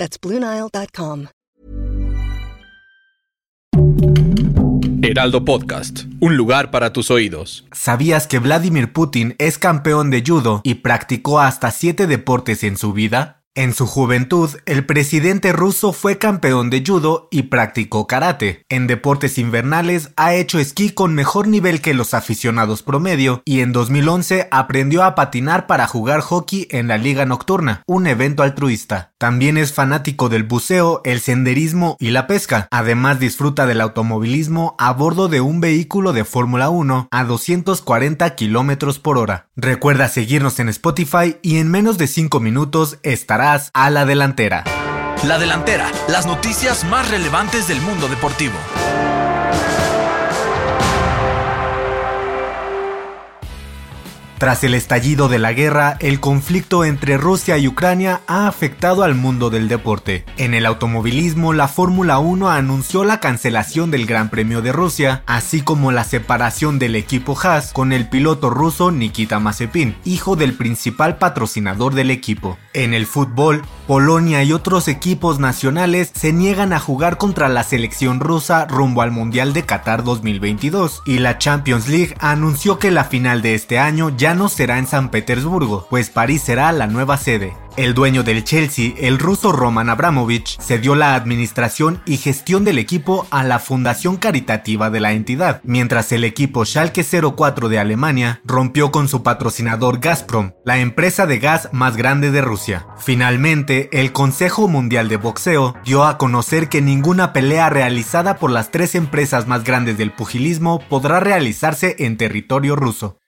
That's BlueNile.com. Heraldo Podcast, un lugar para tus oídos. ¿Sabías que Vladimir Putin es campeón de judo y practicó hasta siete deportes en su vida? En su juventud, el presidente ruso fue campeón de judo y practicó karate. En deportes invernales ha hecho esquí con mejor nivel que los aficionados promedio y en 2011 aprendió a patinar para jugar hockey en la Liga Nocturna, un evento altruista. También es fanático del buceo, el senderismo y la pesca. Además disfruta del automovilismo a bordo de un vehículo de Fórmula 1 a 240 kilómetros por hora. Recuerda seguirnos en Spotify y en menos de 5 minutos estará a la delantera. La delantera, las noticias más relevantes del mundo deportivo. Tras el estallido de la guerra, el conflicto entre Rusia y Ucrania ha afectado al mundo del deporte. En el automovilismo, la Fórmula 1 anunció la cancelación del Gran Premio de Rusia, así como la separación del equipo Haas con el piloto ruso Nikita Mazepin, hijo del principal patrocinador del equipo. En el fútbol, Polonia y otros equipos nacionales se niegan a jugar contra la selección rusa rumbo al Mundial de Qatar 2022, y la Champions League anunció que la final de este año ya no será en San Petersburgo, pues París será la nueva sede. El dueño del Chelsea, el ruso Roman Abramovich, cedió la administración y gestión del equipo a la fundación caritativa de la entidad, mientras el equipo Schalke 04 de Alemania rompió con su patrocinador Gazprom, la empresa de gas más grande de Rusia. Finalmente, el Consejo Mundial de Boxeo dio a conocer que ninguna pelea realizada por las tres empresas más grandes del pugilismo podrá realizarse en territorio ruso.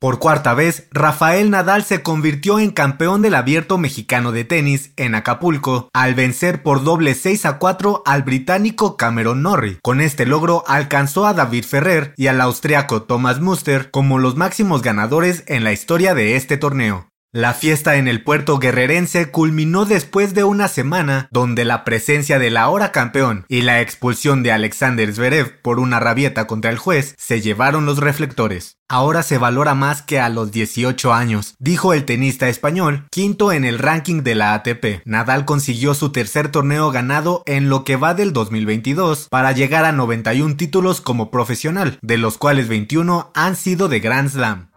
Por cuarta vez, Rafael Nadal se convirtió en campeón del abierto mexicano de tenis en Acapulco al vencer por doble 6 a 4 al británico Cameron Norrie. Con este logro alcanzó a David Ferrer y al austriaco Thomas Muster como los máximos ganadores en la historia de este torneo. La fiesta en el puerto guerrerense culminó después de una semana donde la presencia del ahora campeón y la expulsión de Alexander Zverev por una rabieta contra el juez se llevaron los reflectores. Ahora se valora más que a los 18 años, dijo el tenista español, quinto en el ranking de la ATP. Nadal consiguió su tercer torneo ganado en lo que va del 2022 para llegar a 91 títulos como profesional, de los cuales 21 han sido de Grand Slam.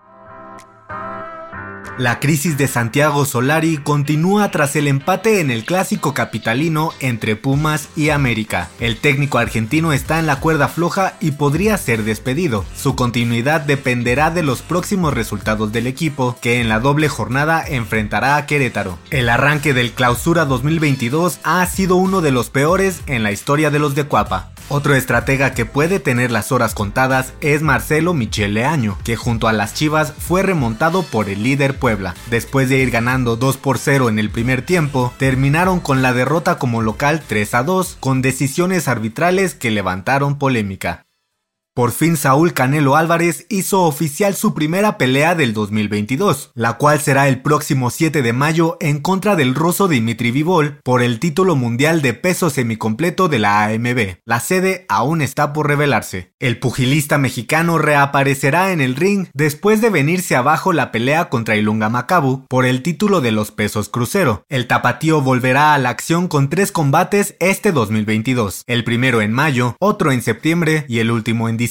La crisis de Santiago Solari continúa tras el empate en el clásico capitalino entre Pumas y América. El técnico argentino está en la cuerda floja y podría ser despedido. Su continuidad dependerá de los próximos resultados del equipo, que en la doble jornada enfrentará a Querétaro. El arranque del Clausura 2022 ha sido uno de los peores en la historia de los de Cuapa. Otro estratega que puede tener las horas contadas es Marcelo Michele Año, que junto a las Chivas fue remontado por el líder Puebla. Después de ir ganando 2 por 0 en el primer tiempo, terminaron con la derrota como local 3 a 2, con decisiones arbitrales que levantaron polémica. Por fin Saúl Canelo Álvarez hizo oficial su primera pelea del 2022, la cual será el próximo 7 de mayo en contra del ruso Dimitri Vivol por el título mundial de peso semicompleto de la AMB. La sede aún está por revelarse. El pugilista mexicano reaparecerá en el ring después de venirse abajo la pelea contra Ilunga Macabu por el título de los pesos crucero. El tapatío volverá a la acción con tres combates este 2022, el primero en mayo, otro en septiembre y el último en diciembre,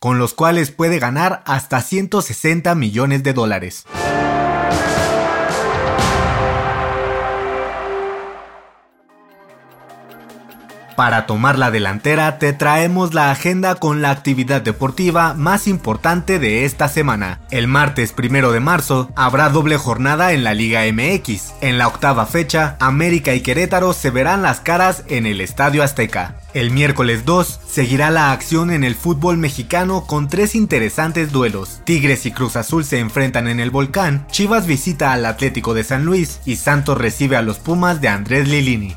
con los cuales puede ganar hasta 160 millones de dólares. Para tomar la delantera te traemos la agenda con la actividad deportiva más importante de esta semana. El martes primero de marzo habrá doble jornada en la Liga MX. En la octava fecha, América y Querétaro se verán las caras en el Estadio Azteca. El miércoles 2 seguirá la acción en el fútbol mexicano con tres interesantes duelos. Tigres y Cruz Azul se enfrentan en el volcán, Chivas visita al Atlético de San Luis y Santos recibe a los Pumas de Andrés Lilini.